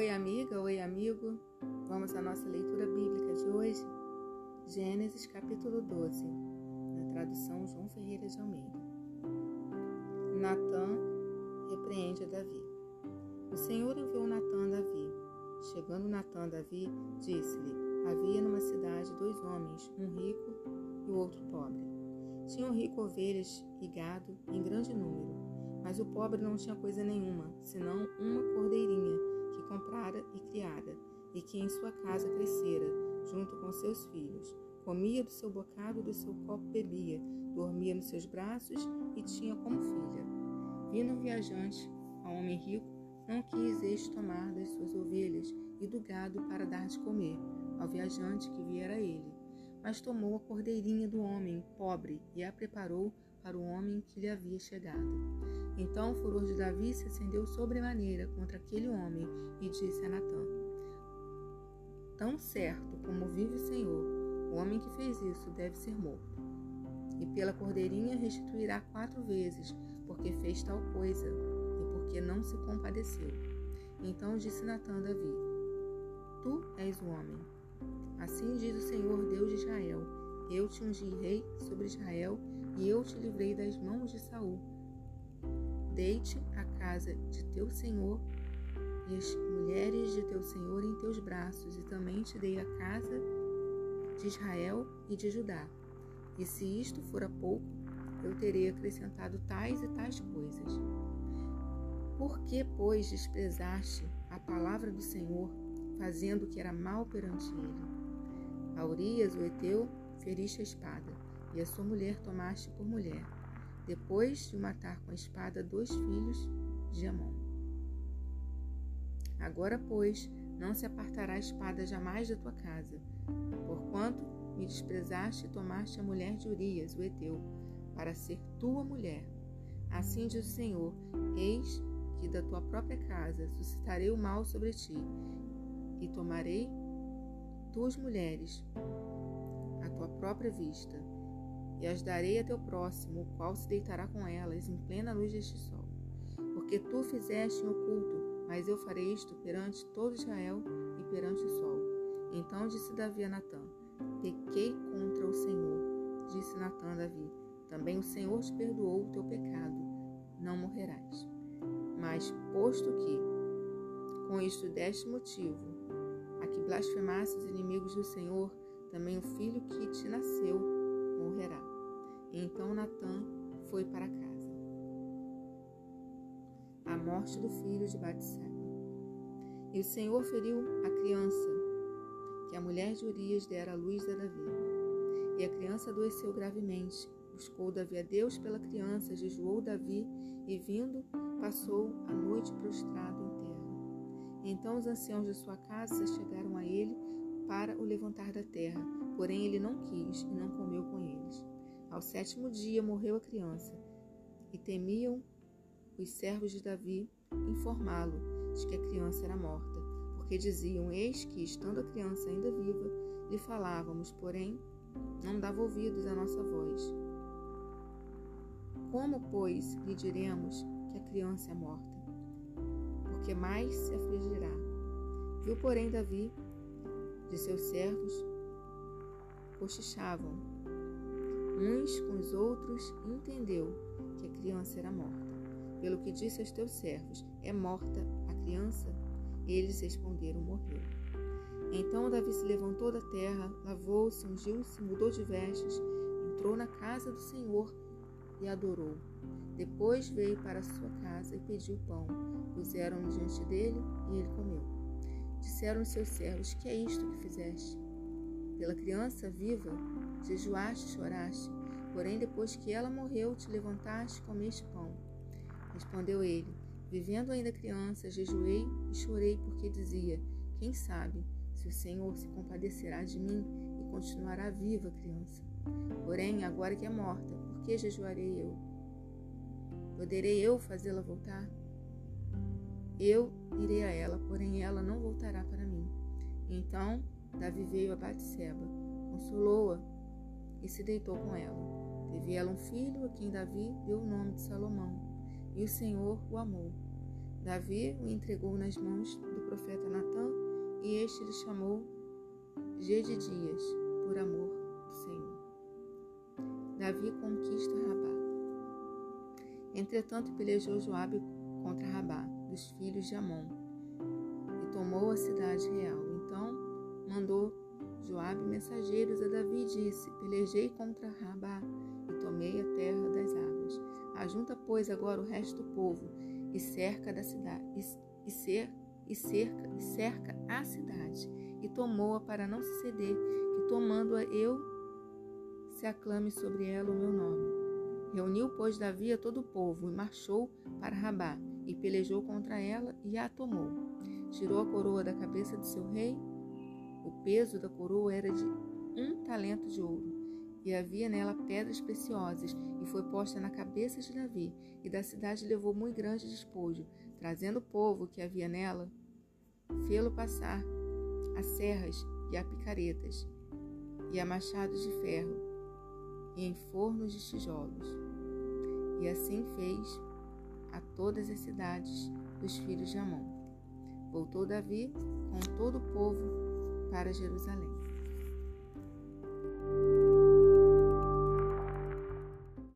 Oi, amiga, oi, amigo. Vamos à nossa leitura bíblica de hoje. Gênesis capítulo 12, na tradução João Ferreira de Almeida. Natã repreende a Davi. O Senhor enviou Natã a Davi. Chegando Natã a Davi, disse-lhe: Havia numa cidade dois homens, um rico e o outro pobre. Tinha um rico ovelhas e gado em grande número, mas o pobre não tinha coisa nenhuma, senão uma cordeirinha comprara e criara, e que em sua casa crescera, junto com seus filhos. Comia do seu bocado, do seu copo bebia, dormia nos seus braços e tinha como filha. Vindo viajante, a homem rico, não quis este tomar das suas ovelhas e do gado para dar de comer ao viajante que viera a ele, mas tomou a cordeirinha do homem pobre e a preparou para o homem que lhe havia chegado. Então o furor de Davi se acendeu sobremaneira contra aquele homem e disse a Natã: Tão certo como vive o Senhor, o homem que fez isso deve ser morto. E pela cordeirinha restituirá quatro vezes, porque fez tal coisa e porque não se compadeceu. Então disse Natã a Davi: Tu és o homem. Assim diz o Senhor Deus de Israel: Eu te ungi rei sobre Israel e eu te livrei das mãos de Saul. Deite a casa de teu senhor e as mulheres de teu senhor em teus braços, e também te dei a casa de Israel e de Judá. E se isto fora pouco, eu terei acrescentado tais e tais coisas. Por que, pois, desprezaste a palavra do Senhor, fazendo o que era mal perante ele? A Urias, o Eteu, feriste a espada, e a sua mulher tomaste por mulher, depois de matar com a espada dois filhos de Amon. Agora, pois, não se apartará a espada jamais da tua casa, porquanto me desprezaste e tomaste a mulher de Urias, o Eteu, para ser tua mulher. Assim diz o Senhor: Eis que da tua própria casa suscitarei o mal sobre ti, e tomarei tuas mulheres própria vista, e as darei a teu próximo, o qual se deitará com elas em plena luz deste sol. Porque tu fizeste em oculto, mas eu farei isto perante todo Israel e perante o sol. Então disse Davi a Natã: Pequei contra o Senhor. Disse Natã a Davi: Também o Senhor te perdoou o teu pecado, não morrerás. Mas, posto que com isto deste motivo a que blasfemasse os inimigos do Senhor, também o filho que te nasceu morrerá. Então Natã foi para casa. A morte do filho de Batseba. E o Senhor feriu a criança que a mulher de Urias dera à luz a Davi. E a criança adoeceu gravemente. Buscou Davi a Deus pela criança, jejuou Davi e, vindo, passou a noite prostrado em terra. Então os anciãos de sua casa chegaram a ele para o levantar da terra, porém ele não quis e não comeu com eles. Ao sétimo dia morreu a criança, e temiam os servos de Davi informá-lo de que a criança era morta, porque diziam: Eis que, estando a criança ainda viva, lhe falávamos, porém não dava ouvidos à nossa voz. Como, pois, lhe diremos que a criança é morta? Porque mais se afligirá. Viu, porém, Davi de seus servos cochichavam uns com os outros entendeu que a criança era morta. Pelo que disse aos teus servos: É morta a criança? Eles responderam: Morreu. Então Davi se levantou da terra, lavou-se, ungiu-se, mudou de vestes, entrou na casa do Senhor e adorou. Depois veio para sua casa e pediu pão. Puseram-no diante dele e ele comeu. Disseram seus servos: Que é isto que fizeste? Pela criança viva, jejuaste e choraste, porém depois que ela morreu, te levantaste e comeste pão. Respondeu ele: Vivendo ainda criança, jejuei e chorei, porque dizia: Quem sabe se o Senhor se compadecerá de mim e continuará viva a criança. Porém, agora que é morta, por que jejuarei eu? Poderei eu fazê-la voltar? Eu irei a ela, porém ela não voltará para mim. Então Davi veio a Batseba, consolou-a e se deitou com ela. Teve ela um filho, a quem Davi deu o nome de Salomão, e o Senhor o amou. Davi o entregou nas mãos do profeta Natã e este lhe chamou Gedidias, por amor do Senhor. Davi conquista Rabá. Entretanto, pelejou Joabe contra Rabá, dos filhos de Amon, e tomou a cidade real. Então mandou Joabe mensageiros a Davi e disse: Pelejei contra Rabá e tomei a terra das águas. Ajunta, pois, agora o resto do povo e cerca da cidade e, e, cer, e cerca, e cerca a cidade e tomou-a para não ceder, que tomando-a eu se aclame sobre ela o meu nome. Reuniu, pois, Davi a todo o povo e marchou para Rabá e pelejou contra ela e a tomou. Tirou a coroa da cabeça de seu rei. O peso da coroa era de um talento de ouro e havia nela pedras preciosas, e foi posta na cabeça de Davi, e da cidade levou muito grande despojo, trazendo o povo que havia nela, fê-lo passar a serras e a picaretas, e a machados de ferro, e em fornos de tijolos. E assim fez a todas as cidades dos filhos de Amon. Voltou Davi com todo o povo para Jerusalém.